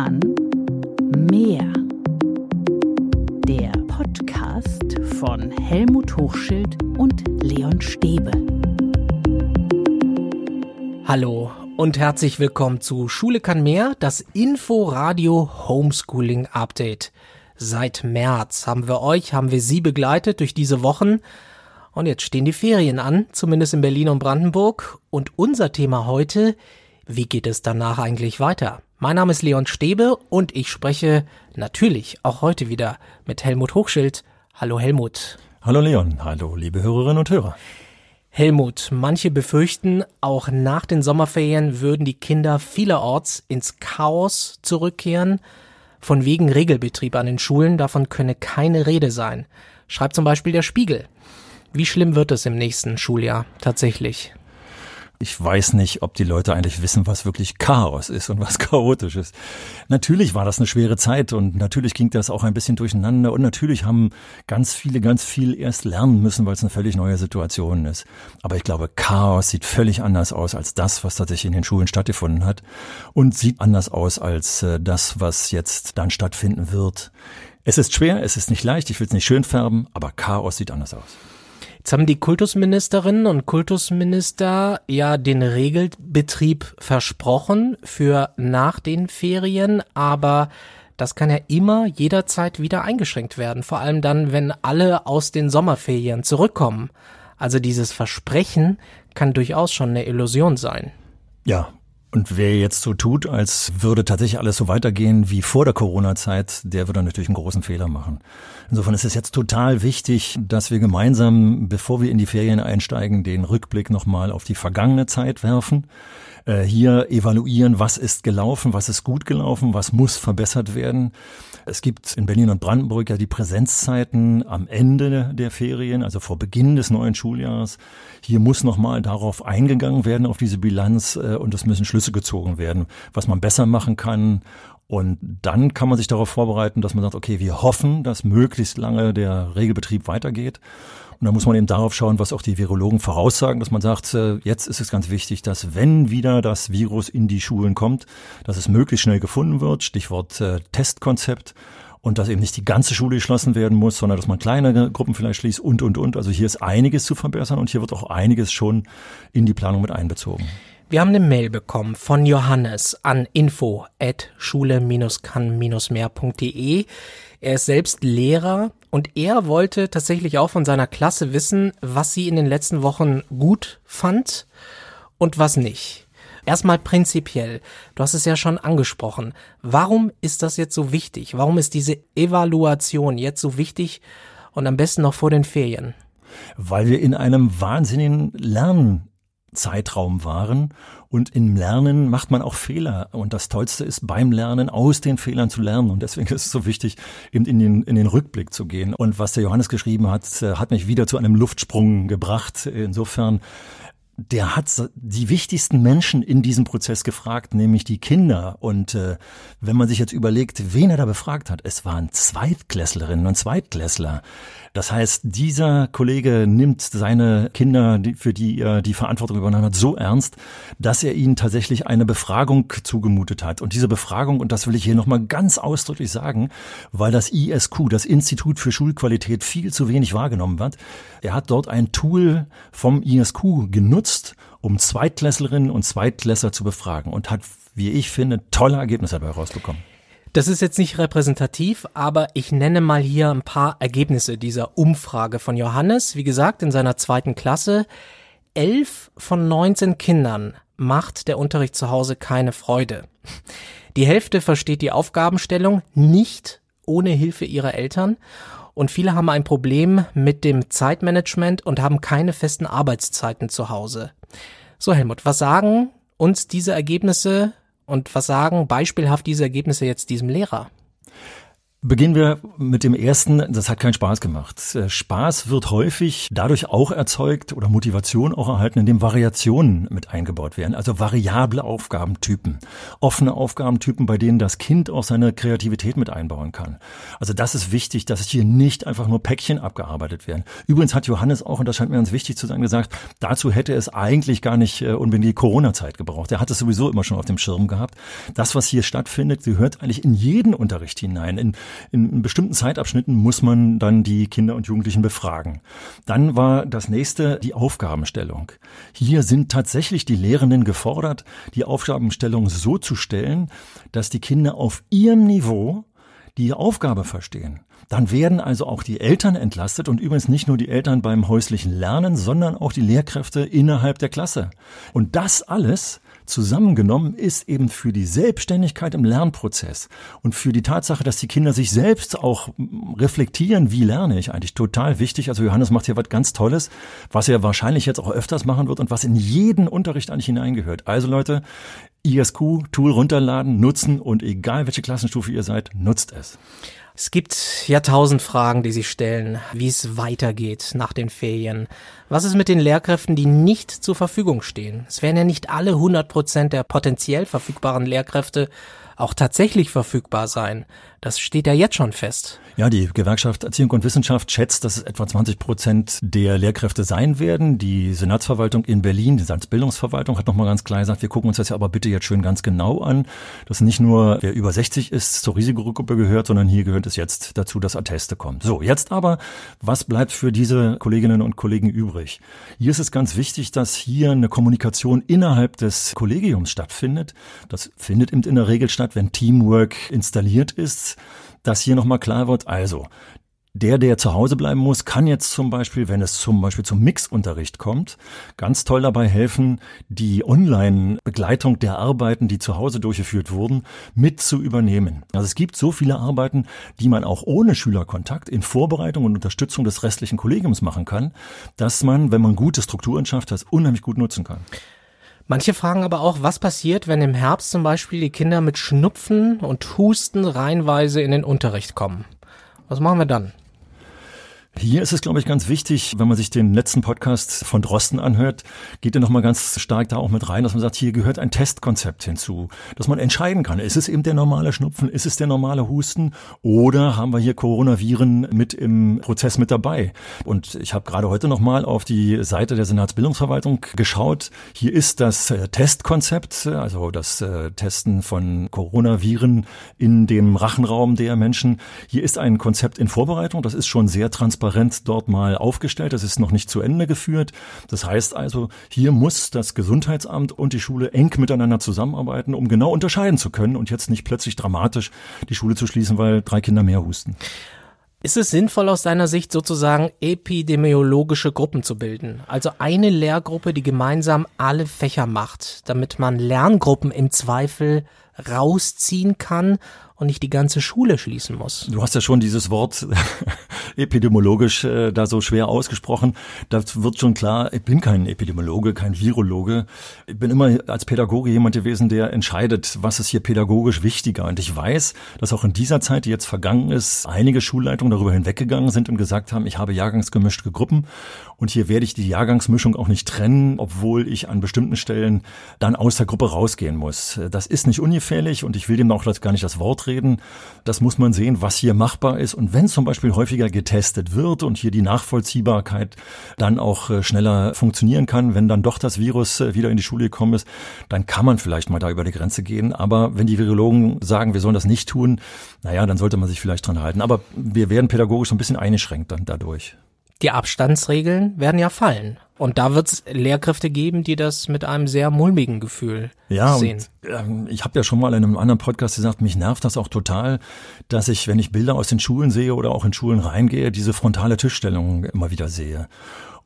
kann mehr. Der Podcast von Helmut Hochschild und Leon Stäbe. Hallo und herzlich willkommen zu Schule kann mehr, das Info-Radio Homeschooling Update. Seit März haben wir euch, haben wir Sie begleitet durch diese Wochen. Und jetzt stehen die Ferien an, zumindest in Berlin und Brandenburg. Und unser Thema heute, wie geht es danach eigentlich weiter? Mein Name ist Leon Stäbe und ich spreche natürlich auch heute wieder mit Helmut Hochschild. Hallo Helmut. Hallo Leon, hallo liebe Hörerinnen und Hörer. Helmut, manche befürchten, auch nach den Sommerferien würden die Kinder vielerorts ins Chaos zurückkehren. Von wegen Regelbetrieb an den Schulen, davon könne keine Rede sein. Schreibt zum Beispiel der Spiegel. Wie schlimm wird es im nächsten Schuljahr tatsächlich? Ich weiß nicht, ob die Leute eigentlich wissen, was wirklich Chaos ist und was chaotisch ist. Natürlich war das eine schwere Zeit und natürlich ging das auch ein bisschen durcheinander und natürlich haben ganz viele ganz viel erst lernen müssen, weil es eine völlig neue Situation ist. Aber ich glaube, Chaos sieht völlig anders aus als das, was tatsächlich in den Schulen stattgefunden hat und sieht anders aus als äh, das, was jetzt dann stattfinden wird. Es ist schwer, es ist nicht leicht, ich will es nicht schön färben, aber Chaos sieht anders aus. Jetzt haben die Kultusministerinnen und Kultusminister ja den Regelbetrieb versprochen für nach den Ferien, aber das kann ja immer jederzeit wieder eingeschränkt werden, vor allem dann, wenn alle aus den Sommerferien zurückkommen. Also dieses Versprechen kann durchaus schon eine Illusion sein. Ja, und wer jetzt so tut, als würde tatsächlich alles so weitergehen wie vor der Corona-Zeit, der würde natürlich einen großen Fehler machen. Insofern ist es jetzt total wichtig, dass wir gemeinsam, bevor wir in die Ferien einsteigen, den Rückblick nochmal auf die vergangene Zeit werfen äh, hier evaluieren, was ist gelaufen, was ist gut gelaufen, was muss verbessert werden. Es gibt in Berlin und Brandenburg ja die Präsenzzeiten am Ende der Ferien, also vor Beginn des neuen Schuljahres. Hier muss nochmal darauf eingegangen werden, auf diese Bilanz, äh, und es müssen Schlüsse gezogen werden, was man besser machen kann und dann kann man sich darauf vorbereiten, dass man sagt, okay, wir hoffen, dass möglichst lange der Regelbetrieb weitergeht. Und da muss man eben darauf schauen, was auch die Virologen voraussagen, dass man sagt, äh, jetzt ist es ganz wichtig, dass wenn wieder das Virus in die Schulen kommt, dass es möglichst schnell gefunden wird, Stichwort äh, Testkonzept und dass eben nicht die ganze Schule geschlossen werden muss, sondern dass man kleinere Gruppen vielleicht schließt und, und, und. Also hier ist einiges zu verbessern und hier wird auch einiges schon in die Planung mit einbezogen. Wir haben eine Mail bekommen von Johannes an info at schule-kann-mehr.de. Er ist selbst Lehrer und er wollte tatsächlich auch von seiner Klasse wissen, was sie in den letzten Wochen gut fand und was nicht. Erstmal prinzipiell, du hast es ja schon angesprochen. Warum ist das jetzt so wichtig? Warum ist diese Evaluation jetzt so wichtig und am besten noch vor den Ferien? Weil wir in einem wahnsinnigen Lernen Zeitraum waren. Und im Lernen macht man auch Fehler. Und das Tollste ist beim Lernen aus den Fehlern zu lernen. Und deswegen ist es so wichtig, eben in den, in den Rückblick zu gehen. Und was der Johannes geschrieben hat, äh, hat mich wieder zu einem Luftsprung gebracht. Insofern der hat die wichtigsten Menschen in diesem Prozess gefragt, nämlich die Kinder. Und äh, wenn man sich jetzt überlegt, wen er da befragt hat, es waren Zweitklässlerinnen und Zweitklässler. Das heißt, dieser Kollege nimmt seine Kinder, für die er die Verantwortung übernommen hat, so ernst, dass er ihnen tatsächlich eine Befragung zugemutet hat. Und diese Befragung, und das will ich hier nochmal ganz ausdrücklich sagen, weil das ISQ, das Institut für Schulqualität, viel zu wenig wahrgenommen wird, er hat dort ein Tool vom ISQ genutzt, um Zweitklässlerinnen und Zweitklässler zu befragen und hat, wie ich finde, tolle Ergebnisse dabei rausbekommen. Das ist jetzt nicht repräsentativ, aber ich nenne mal hier ein paar Ergebnisse dieser Umfrage von Johannes. Wie gesagt, in seiner zweiten Klasse. Elf von 19 Kindern macht der Unterricht zu Hause keine Freude. Die Hälfte versteht die Aufgabenstellung nicht ohne Hilfe ihrer Eltern und viele haben ein Problem mit dem Zeitmanagement und haben keine festen Arbeitszeiten zu Hause. So Helmut, was sagen uns diese Ergebnisse und was sagen beispielhaft diese Ergebnisse jetzt diesem Lehrer? Beginnen wir mit dem ersten. Das hat keinen Spaß gemacht. Äh, Spaß wird häufig dadurch auch erzeugt oder Motivation auch erhalten, indem Variationen mit eingebaut werden. Also variable Aufgabentypen, offene Aufgabentypen, bei denen das Kind auch seine Kreativität mit einbauen kann. Also das ist wichtig, dass hier nicht einfach nur Päckchen abgearbeitet werden. Übrigens hat Johannes auch, und das scheint mir ganz wichtig zu sein, gesagt, dazu hätte es eigentlich gar nicht äh, unbedingt die Corona-Zeit gebraucht. Er hat es sowieso immer schon auf dem Schirm gehabt. Das, was hier stattfindet, gehört eigentlich in jeden Unterricht hinein. In in bestimmten Zeitabschnitten muss man dann die Kinder und Jugendlichen befragen. Dann war das nächste die Aufgabenstellung. Hier sind tatsächlich die Lehrenden gefordert, die Aufgabenstellung so zu stellen, dass die Kinder auf ihrem Niveau die Aufgabe verstehen. Dann werden also auch die Eltern entlastet und übrigens nicht nur die Eltern beim häuslichen Lernen, sondern auch die Lehrkräfte innerhalb der Klasse. Und das alles zusammengenommen ist eben für die Selbstständigkeit im Lernprozess und für die Tatsache, dass die Kinder sich selbst auch reflektieren, wie lerne ich eigentlich, total wichtig. Also Johannes macht hier was ganz Tolles, was er wahrscheinlich jetzt auch öfters machen wird und was in jeden Unterricht eigentlich hineingehört. Also Leute, ISQ, Tool runterladen, nutzen und egal welche Klassenstufe ihr seid, nutzt es. Es gibt ja tausend Fragen, die sich stellen, wie es weitergeht nach den Ferien. Was ist mit den Lehrkräften, die nicht zur Verfügung stehen? Es werden ja nicht alle 100 Prozent der potenziell verfügbaren Lehrkräfte auch tatsächlich verfügbar sein. Das steht ja jetzt schon fest. Ja, die Gewerkschaft Erziehung und Wissenschaft schätzt, dass es etwa 20 Prozent der Lehrkräfte sein werden. Die Senatsverwaltung in Berlin, die Senatsbildungsverwaltung hat nochmal ganz klar gesagt, wir gucken uns das ja aber bitte jetzt schön ganz genau an, dass nicht nur wer über 60 ist zur Risikogruppe gehört, sondern hier gehört es jetzt dazu, dass Atteste kommen. So, jetzt aber, was bleibt für diese Kolleginnen und Kollegen übrig? Hier ist es ganz wichtig, dass hier eine Kommunikation innerhalb des Kollegiums stattfindet. Das findet eben in der Regel statt, wenn Teamwork installiert ist dass hier nochmal klar wird, also der, der zu Hause bleiben muss, kann jetzt zum Beispiel, wenn es zum Beispiel zum Mixunterricht kommt, ganz toll dabei helfen, die Online-Begleitung der Arbeiten, die zu Hause durchgeführt wurden, mit zu übernehmen. Also es gibt so viele Arbeiten, die man auch ohne Schülerkontakt in Vorbereitung und Unterstützung des restlichen Kollegiums machen kann, dass man, wenn man gute Strukturen schafft, das unheimlich gut nutzen kann. Manche fragen aber auch, was passiert, wenn im Herbst zum Beispiel die Kinder mit Schnupfen und Husten reihenweise in den Unterricht kommen. Was machen wir dann? Hier ist es, glaube ich, ganz wichtig, wenn man sich den letzten Podcast von Drosten anhört, geht er nochmal ganz stark da auch mit rein, dass man sagt, hier gehört ein Testkonzept hinzu, dass man entscheiden kann, ist es eben der normale Schnupfen, ist es der normale Husten oder haben wir hier Coronaviren mit im Prozess mit dabei? Und ich habe gerade heute nochmal auf die Seite der Senatsbildungsverwaltung geschaut. Hier ist das äh, Testkonzept, also das äh, Testen von Coronaviren in dem Rachenraum der Menschen. Hier ist ein Konzept in Vorbereitung, das ist schon sehr transparent transparent dort mal aufgestellt. Das ist noch nicht zu Ende geführt. Das heißt also, hier muss das Gesundheitsamt und die Schule eng miteinander zusammenarbeiten, um genau unterscheiden zu können und jetzt nicht plötzlich dramatisch die Schule zu schließen, weil drei Kinder mehr husten. Ist es sinnvoll aus deiner Sicht sozusagen epidemiologische Gruppen zu bilden? Also eine Lehrgruppe, die gemeinsam alle Fächer macht, damit man Lerngruppen im Zweifel rausziehen kann und nicht die ganze Schule schließen muss. Du hast ja schon dieses Wort epidemiologisch äh, da so schwer ausgesprochen. Da wird schon klar, ich bin kein Epidemiologe, kein Virologe. Ich bin immer als Pädagoge jemand gewesen, der entscheidet, was ist hier pädagogisch wichtiger. Und ich weiß, dass auch in dieser Zeit, die jetzt vergangen ist, einige Schulleitungen darüber hinweggegangen sind und gesagt haben, ich habe jahrgangsgemischte Gruppen und hier werde ich die Jahrgangsmischung auch nicht trennen, obwohl ich an bestimmten Stellen dann aus der Gruppe rausgehen muss. Das ist nicht ungefährlich und ich will dem auch gar nicht das Wort reden. Das muss man sehen, was hier machbar ist. Und wenn zum Beispiel häufiger getestet wird und hier die Nachvollziehbarkeit dann auch äh, schneller funktionieren kann, wenn dann doch das Virus äh, wieder in die Schule gekommen ist, dann kann man vielleicht mal da über die Grenze gehen. Aber wenn die Virologen sagen, wir sollen das nicht tun, naja, dann sollte man sich vielleicht dran halten. Aber wir werden pädagogisch so ein bisschen eingeschränkt dann dadurch. Die Abstandsregeln werden ja fallen. Und da wird es Lehrkräfte geben, die das mit einem sehr mulmigen Gefühl ja, sehen. Und, ähm, ich habe ja schon mal in einem anderen Podcast gesagt, mich nervt das auch total, dass ich, wenn ich Bilder aus den Schulen sehe oder auch in Schulen reingehe, diese frontale Tischstellung immer wieder sehe.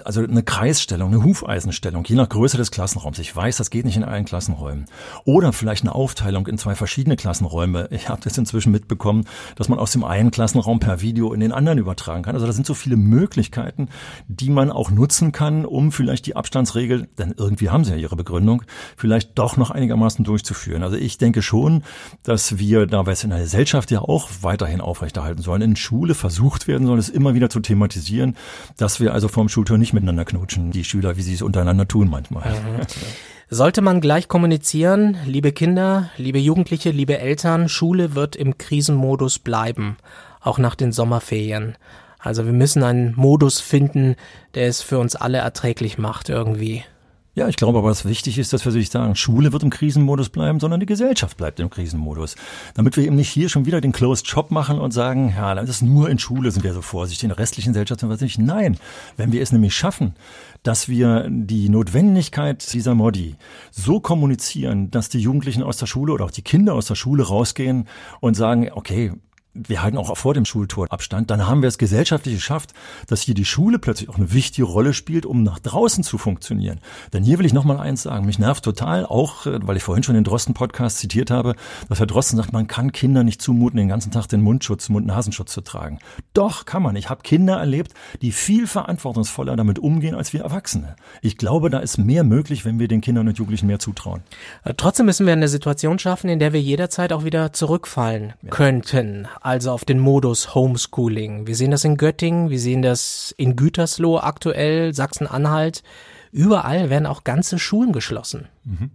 Also eine Kreisstellung, eine Hufeisenstellung, je nach Größe des Klassenraums. Ich weiß, das geht nicht in allen Klassenräumen. Oder vielleicht eine Aufteilung in zwei verschiedene Klassenräume. Ich habe das inzwischen mitbekommen, dass man aus dem einen Klassenraum per Video in den anderen übertragen kann. Also da sind so viele Möglichkeiten, die man auch nutzen kann, um vielleicht die Abstandsregel, denn irgendwie haben sie ja ihre Begründung, vielleicht doch noch einigermaßen durchzuführen. Also ich denke schon, dass wir dabei es in der Gesellschaft ja auch weiterhin aufrechterhalten sollen. In Schule versucht werden soll, es immer wieder zu thematisieren, dass wir also vorm Schultor nicht miteinander knutschen, die Schüler, wie sie es untereinander tun manchmal. Mhm. Sollte man gleich kommunizieren, liebe Kinder, liebe Jugendliche, liebe Eltern, Schule wird im Krisenmodus bleiben, auch nach den Sommerferien. Also wir müssen einen Modus finden, der es für uns alle erträglich macht irgendwie. Ja, ich glaube aber, was wichtig ist, dass wir nicht sagen, Schule wird im Krisenmodus bleiben, sondern die Gesellschaft bleibt im Krisenmodus. Damit wir eben nicht hier schon wieder den Closed Shop machen und sagen, ja, das ist nur in Schule sind wir so vorsichtig, in der restlichen Gesellschaft sind wir nicht. Nein, wenn wir es nämlich schaffen, dass wir die Notwendigkeit dieser Modi so kommunizieren, dass die Jugendlichen aus der Schule oder auch die Kinder aus der Schule rausgehen und sagen, okay, wir halten auch vor dem Schultor Abstand, dann haben wir es gesellschaftlich geschafft, dass hier die Schule plötzlich auch eine wichtige Rolle spielt, um nach draußen zu funktionieren. Denn hier will ich noch mal eins sagen, mich nervt total, auch äh, weil ich vorhin schon den Drosten-Podcast zitiert habe, dass Herr Drosten sagt, man kann Kinder nicht zumuten, den ganzen Tag den Mundschutz, Mund-Nasenschutz zu tragen. Doch, kann man. Ich habe Kinder erlebt, die viel verantwortungsvoller damit umgehen als wir Erwachsene. Ich glaube, da ist mehr möglich, wenn wir den Kindern und Jugendlichen mehr zutrauen. Äh, trotzdem müssen wir eine Situation schaffen, in der wir jederzeit auch wieder zurückfallen ja. könnten also auf den Modus Homeschooling. Wir sehen das in Göttingen, wir sehen das in Gütersloh aktuell, Sachsen-Anhalt. Überall werden auch ganze Schulen geschlossen. Mhm.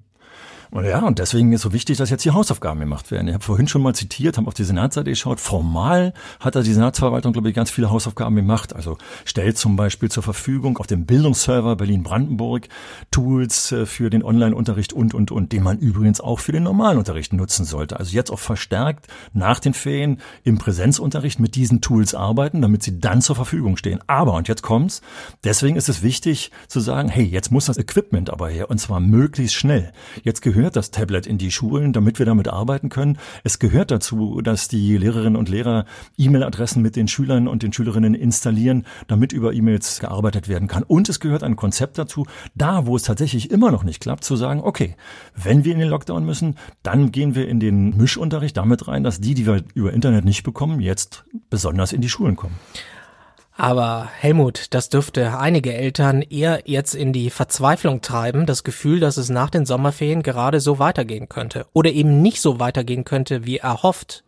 Ja, und deswegen ist so wichtig, dass jetzt die Hausaufgaben gemacht werden. Ich habe vorhin schon mal zitiert, habe auf die Senatsseite geschaut. Formal hat da die Senatsverwaltung, glaube ich, ganz viele Hausaufgaben gemacht. Also stellt zum Beispiel zur Verfügung auf dem Bildungsserver Berlin-Brandenburg Tools äh, für den Online-Unterricht und, und, und, den man übrigens auch für den normalen Unterricht nutzen sollte. Also jetzt auch verstärkt nach den Ferien im Präsenzunterricht mit diesen Tools arbeiten, damit sie dann zur Verfügung stehen. Aber, und jetzt kommt's, deswegen ist es wichtig zu sagen, hey, jetzt muss das Equipment aber her und zwar möglichst schnell. Jetzt gehört gehört das Tablet in die Schulen, damit wir damit arbeiten können. Es gehört dazu, dass die Lehrerinnen und Lehrer E-Mail-Adressen mit den Schülern und den Schülerinnen installieren, damit über E-Mails gearbeitet werden kann. Und es gehört ein Konzept dazu, da wo es tatsächlich immer noch nicht klappt, zu sagen, okay, wenn wir in den Lockdown müssen, dann gehen wir in den Mischunterricht damit rein, dass die, die wir über Internet nicht bekommen, jetzt besonders in die Schulen kommen. Aber Helmut, das dürfte einige Eltern eher jetzt in die Verzweiflung treiben, das Gefühl, dass es nach den Sommerferien gerade so weitergehen könnte oder eben nicht so weitergehen könnte, wie erhofft.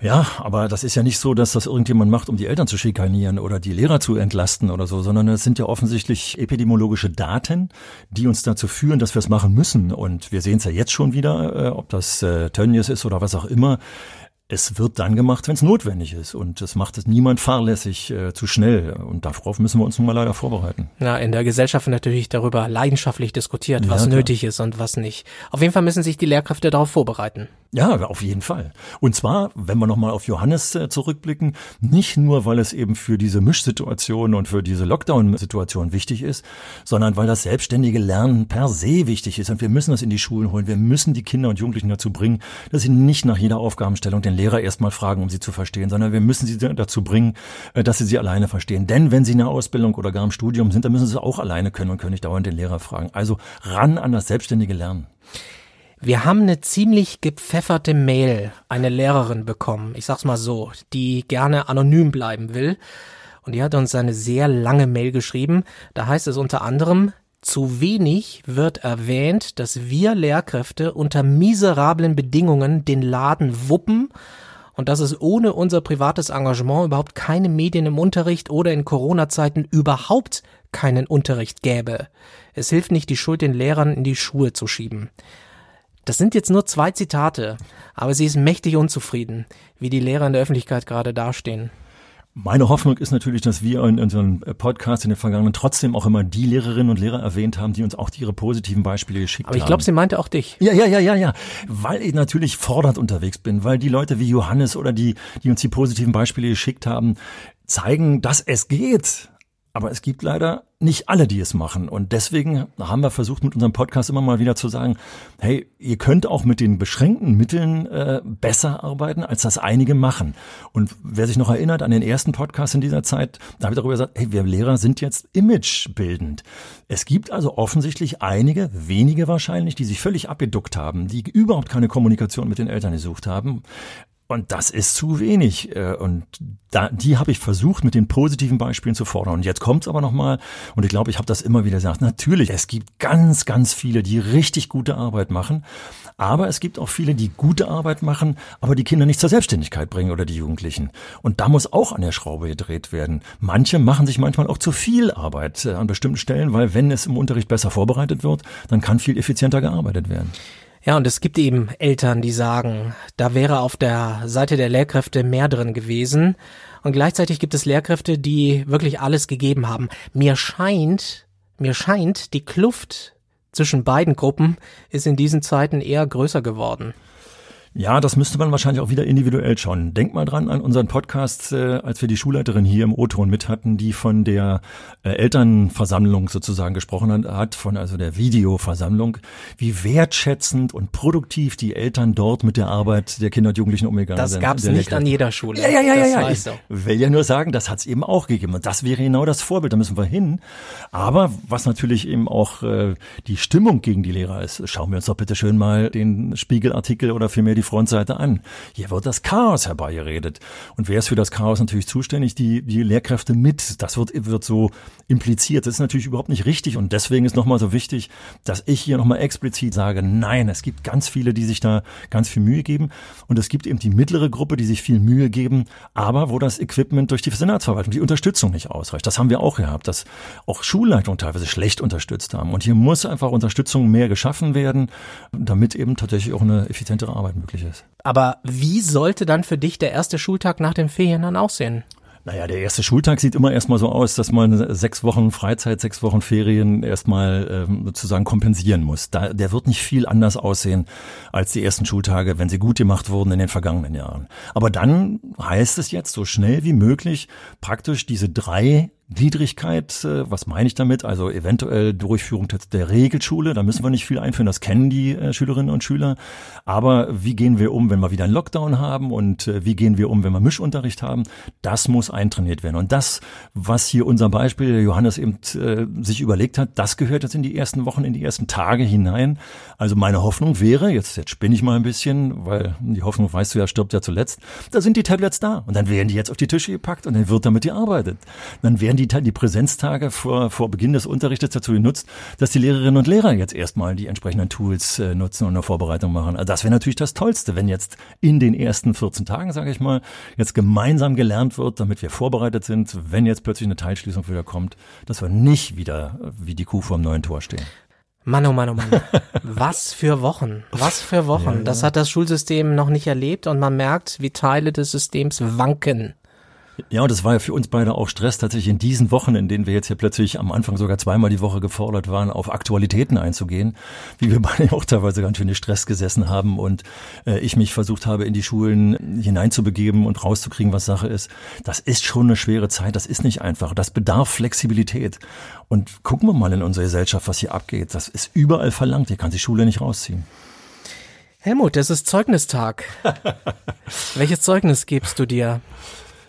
Ja, aber das ist ja nicht so, dass das irgendjemand macht, um die Eltern zu schikanieren oder die Lehrer zu entlasten oder so, sondern es sind ja offensichtlich epidemiologische Daten, die uns dazu führen, dass wir es machen müssen. Und wir sehen es ja jetzt schon wieder, äh, ob das äh, Tönnies ist oder was auch immer es wird dann gemacht, wenn es notwendig ist. Und es macht es niemand fahrlässig äh, zu schnell. Und darauf müssen wir uns nun mal leider vorbereiten. Ja, in der Gesellschaft wird natürlich darüber leidenschaftlich diskutiert, was ja, nötig ist und was nicht. Auf jeden Fall müssen sich die Lehrkräfte darauf vorbereiten. Ja, auf jeden Fall. Und zwar, wenn wir nochmal auf Johannes äh, zurückblicken, nicht nur, weil es eben für diese Mischsituation und für diese Lockdown-Situation wichtig ist, sondern weil das selbstständige Lernen per se wichtig ist. Und wir müssen das in die Schulen holen. Wir müssen die Kinder und Jugendlichen dazu bringen, dass sie nicht nach jeder Aufgabenstellung den Lehrer erstmal fragen, um sie zu verstehen, sondern wir müssen sie dazu bringen, äh, dass sie sie alleine verstehen. Denn wenn sie in der Ausbildung oder gar im Studium sind, dann müssen sie auch alleine können und können nicht dauernd den Lehrer fragen. Also ran an das selbstständige Lernen. Wir haben eine ziemlich gepfefferte Mail, eine Lehrerin bekommen, ich sag's mal so, die gerne anonym bleiben will. Und die hat uns eine sehr lange Mail geschrieben. Da heißt es unter anderem, zu wenig wird erwähnt, dass wir Lehrkräfte unter miserablen Bedingungen den Laden wuppen und dass es ohne unser privates Engagement überhaupt keine Medien im Unterricht oder in Corona-Zeiten überhaupt keinen Unterricht gäbe. Es hilft nicht, die Schuld den Lehrern in die Schuhe zu schieben. Das sind jetzt nur zwei Zitate, aber sie ist mächtig unzufrieden, wie die Lehrer in der Öffentlichkeit gerade dastehen. Meine Hoffnung ist natürlich, dass wir in unserem Podcast in den vergangenen trotzdem auch immer die Lehrerinnen und Lehrer erwähnt haben, die uns auch ihre positiven Beispiele geschickt haben. Aber ich glaube, sie meinte auch dich. Ja, ja, ja, ja, ja. Weil ich natürlich fordernd unterwegs bin, weil die Leute wie Johannes oder die, die uns die positiven Beispiele geschickt haben, zeigen, dass es geht. Aber es gibt leider nicht alle, die es machen. Und deswegen haben wir versucht, mit unserem Podcast immer mal wieder zu sagen, hey, ihr könnt auch mit den beschränkten Mitteln äh, besser arbeiten, als das einige machen. Und wer sich noch erinnert an den ersten Podcast in dieser Zeit, da habe ich darüber gesagt, hey, wir Lehrer sind jetzt imagebildend. Es gibt also offensichtlich einige, wenige wahrscheinlich, die sich völlig abgeduckt haben, die überhaupt keine Kommunikation mit den Eltern gesucht haben Und das ist zu wenig. Äh, und da, die habe ich versucht, mit den positiven Beispielen zu fordern. Und jetzt kommt's aber nochmal. Und ich glaube, ich habe das immer wieder gesagt. Natürlich, es gibt ganz, ganz viele, die richtig gute Arbeit machen. Aber es gibt auch viele, die gute Arbeit machen, aber die Kinder nicht zur Selbstständigkeit bringen oder die Jugendlichen. Und da muss auch an der Schraube gedreht werden. Manche machen sich manchmal auch zu viel Arbeit äh, an bestimmten Stellen, weil wenn es im Unterricht besser vorbereitet wird, dann kann viel effizienter gearbeitet werden. Ja, und es gibt eben Eltern, die sagen, da wäre auf der Seite der Lehrkräfte mehr drin gewesen. Und gleichzeitig gibt es Lehrkräfte, die wirklich alles gegeben haben. Mir scheint, mir scheint, die Kluft zwischen beiden Gruppen ist in diesen Zeiten eher größer geworden. Ja, das müsste man wahrscheinlich auch wieder individuell schauen. Denk mal dran an unseren Podcast, äh, als wir die Schulleiterin hier im O-Ton mit hatten, die von der äh, Elternversammlung sozusagen gesprochen hat, von also der Videoversammlung, wie wertschätzend und produktiv die Eltern dort mit der Arbeit der Kinder und Jugendlichen umgegangen das sind. Das gab es nicht an jeder Schule. Ja, ja, ja, ja. ja. Ich will ja nur sagen, das hat es eben auch gegeben. Und das wäre genau das Vorbild, da müssen wir hin. Aber was natürlich eben auch äh, die Stimmung gegen die Lehrer ist, schauen wir uns doch bitte schön mal den Spiegelartikel oder vielmehr die Frontseite an. Hier wird das Chaos herbeigeredet. Und wer ist für das Chaos natürlich zuständig? Die, die Lehrkräfte mit. Das wird, wird so impliziert. Das ist natürlich überhaupt nicht richtig. Und deswegen ist nochmal so wichtig, dass ich hier nochmal explizit sage, nein, es gibt ganz viele, die sich da ganz viel Mühe geben. Und es gibt eben die mittlere Gruppe, die sich viel Mühe geben, aber wo das Equipment durch die Senatsverwaltung, die Unterstützung nicht ausreicht. Das haben wir auch gehabt, dass auch Schulleitungen teilweise schlecht unterstützt haben. Und hier muss einfach Unterstützung mehr geschaffen werden, damit eben tatsächlich auch eine effizientere Arbeit möglich möglich ist. Aber wie sollte dann für dich der erste Schultag nach den Ferien dann aussehen? Naja, der erste Schultag sieht immer erstmal so aus, dass man sechs Wochen Freizeit, sechs Wochen Ferien erstmal ähm, sozusagen kompensieren muss. Da, der wird nicht viel anders aussehen als die ersten Schultage, wenn sie gut gemacht wurden in den vergangenen Jahren. Aber dann heißt es jetzt so schnell wie möglich praktisch diese drei Gliedrigkeit, äh, was meine ich damit? Also eventuell Durchführung der Regelschule, da müssen wir nicht viel einführen, das kennen die äh, Schülerinnen und Schüler. Aber wie gehen wir um, wenn wir wieder einen Lockdown haben und äh, wie gehen wir um, wenn wir Mischunterricht haben? Das muss eintrainiert werden. Und das, was hier unser Beispiel Johannes eben sich überlegt hat, das gehört jetzt in die ersten Wochen, in die ersten Tage hinein. Also meine Hoffnung wäre, jetzt, jetzt spinne ich mal ein bisschen, weil die Hoffnung, weißt du ja, stirbt ja zuletzt, da sind die Tablets da und dann werden die jetzt auf die Tische gepackt und dann wird damit gearbeitet. Dann werden die, die Präsenztage vor, vor Beginn des Unterrichtes dazu genutzt, dass die Lehrerinnen und Lehrer jetzt erstmal die entsprechenden Tools äh, nutzen und eine Vorbereitung machen. Also das wäre natürlich das Tollste, wenn jetzt in den ersten 14 Tagen, sage ich mal, jetzt gemeinsam gelernt wird, damit wir vorbereitet sind, wenn jetzt plötzlich eine Teilschließung wieder kommt, dass wir nicht wieder wie die Kuh vor dem neuen Tor stehen. Mann, oh Mann, oh Mann. Was für Wochen. Was für Wochen. Ja, ja. Das hat das Schulsystem noch nicht erlebt und man merkt, wie Teile des Systems wanken. Ja, und das war ja für uns beide auch Stress, tatsächlich in diesen Wochen, in denen wir jetzt hier plötzlich am Anfang sogar zweimal die Woche gefordert waren, auf Aktualitäten einzugehen, wie wir beide auch teilweise ganz schön in Stress gesessen haben und äh, ich mich versucht habe, in die Schulen hineinzubegeben und rauszukriegen, was Sache ist. Das ist schon eine schwere Zeit, das ist nicht einfach, das bedarf Flexibilität. Und gucken wir mal in unsere Gesellschaft, was hier abgeht. Das ist überall verlangt, hier kann die Schule nicht rausziehen. Helmut, es ist Zeugnistag. Welches Zeugnis gibst du dir?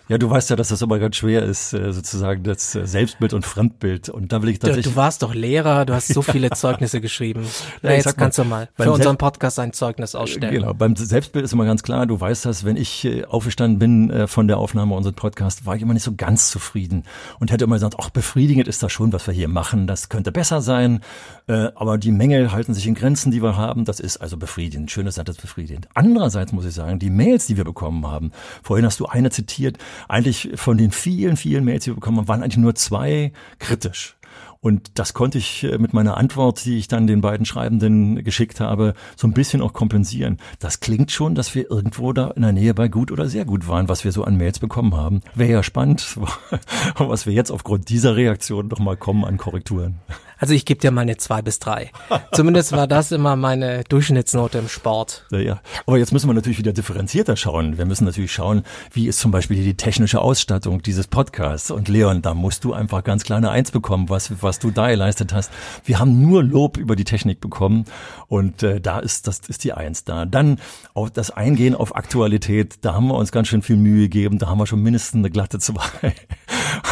Ja, du weißt ja, dass das immer ganz schwer ist, äh, sozusagen das äh, Selbstbild und Fremdbild. Und da will ich tatsächlich. Du, du warst doch Lehrer, du hast so viele Zeugnisse geschrieben. Na, ja, jetzt kannst mal, du mal für unseren Podcast ein Zeugnis ausstellen. Genau, beim Selbstbild ist immer ganz klar, du weißt das, wenn ich äh, aufgestanden bin von der Aufnahme unseres Podcasts, war ich immer nicht so ganz zufrieden und hätte immer gesagt, ach, befriedigend ist das schon, was wir hier machen, das könnte besser sein, aber die Mängel halten sich in Grenzen, die wir haben, das ist also befriedigend, schönes Satz ist befriedigend. Andererseits muss ich sagen, die Mails, die wir bekommen haben, vorhin hast du eine zitiert, eigentlich von den vielen, vielen Mails, die wir bekommen haben, waren eigentlich nur zwei kritisch. Und das konnte ich äh, mit meiner Antwort, die ich dann den beiden Schreibenden geschickt habe, so ein bisschen auch kompensieren. Das klingt schon, dass wir irgendwo da in der Nähe bei gut oder sehr gut waren, was wir so an Mails bekommen haben. Wäre ja spannend, was wir jetzt aufgrund dieser Reaktion noch mal kommen an Korrekturen. Also ich gebe dir meine zwei bis drei. Zumindest war das immer meine Durchschnittsnote im Sport. Ja, ja. Aber jetzt müssen wir natürlich wieder differenzierter schauen. Wir müssen natürlich schauen, wie ist zum Beispiel die technische Ausstattung dieses Podcasts. Und Leon, da musst du einfach ganz kleine Eins bekommen, was, was du da geleistet hast. Wir haben nur Lob über die Technik bekommen und äh, da ist das ist die Eins da. Dann auf das Eingehen auf Aktualität, da haben wir uns ganz schön viel Mühe gegeben. Da haben wir schon mindestens eine glatte zwei.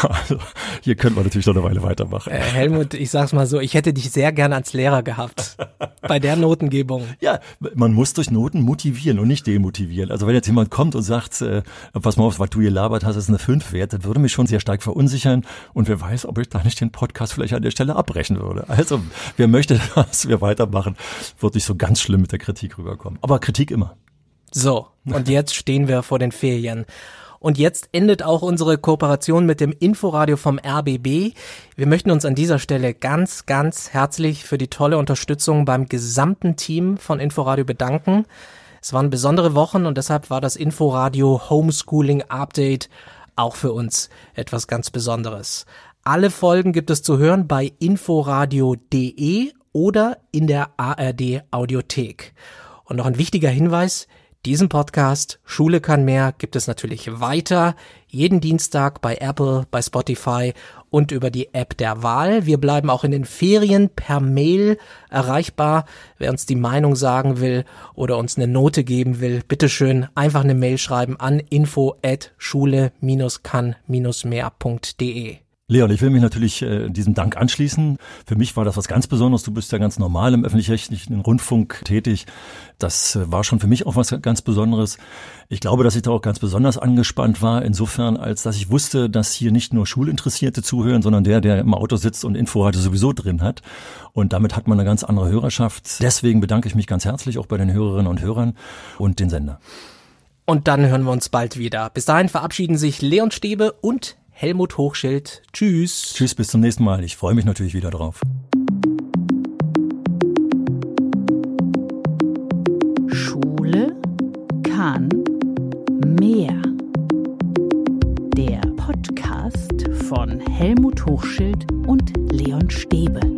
Also, hier könnte man natürlich noch eine Weile weitermachen. Äh, Helmut, ich sag's mal so, ich hätte dich sehr gerne als Lehrer gehabt. bei der Notengebung. Ja, man muss durch Noten motivieren und nicht demotivieren. Also wenn jetzt jemand kommt und sagt, äh, pass mal auf, was du hier labert hast, ist eine 5 wert, das würde mich schon sehr stark verunsichern. Und wer weiß, ob ich da nicht den Podcast vielleicht an der Stelle abbrechen würde. Also wer möchte, dass wir weitermachen, wird nicht so ganz schlimm mit der Kritik rüberkommen. Aber Kritik immer. So, und jetzt stehen wir vor den Ferien. Und jetzt endet auch unsere Kooperation mit dem Inforadio vom RBB. Wir möchten uns an dieser Stelle ganz, ganz herzlich für die tolle Unterstützung beim gesamten Team von Inforadio bedanken. Es waren besondere Wochen und deshalb war das Inforadio Homeschooling Update auch für uns etwas ganz Besonderes. Alle Folgen gibt es zu hören bei inforadio.de oder in der ARD Audiothek. Und noch ein wichtiger Hinweis, diesen Podcast Schule kann mehr gibt es natürlich weiter, jeden Dienstag bei Apple, bei Spotify und über die App der Wahl. Wir bleiben auch in den Ferien per Mail erreichbar. Wer uns die Meinung sagen will oder uns eine Note geben will, bitteschön einfach eine Mail schreiben an info at schule-kann-mehr.de. Leon, ich will mich natürlich äh, diesem Dank anschließen. Für mich war das was ganz Besonderes. Du bist ja ganz normal im öffentlich-rechtlichen Rundfunk tätig. Das äh, war schon für mich auch was ganz Besonderes. Ich glaube, dass ich da auch ganz besonders angespannt war, insofern, als dass ich wusste, dass hier nicht nur Schulinteressierte zuhören, sondern der, der im Auto sitzt und Info heute sowieso drin hat. Und damit hat man eine ganz andere Hörerschaft. Deswegen bedanke ich mich ganz herzlich auch bei den Hörerinnen und Hörern und den Sender. Und dann hören wir uns bald wieder. Bis dahin verabschieden sich Leon Stäbe und Helmut Hochschild. Tschüss. Tschüss, bis zum nächsten Mal. Ich freue mich natürlich wieder drauf. Schule kann mehr. Der Podcast von Helmut Hochschild und Leon Stäbe.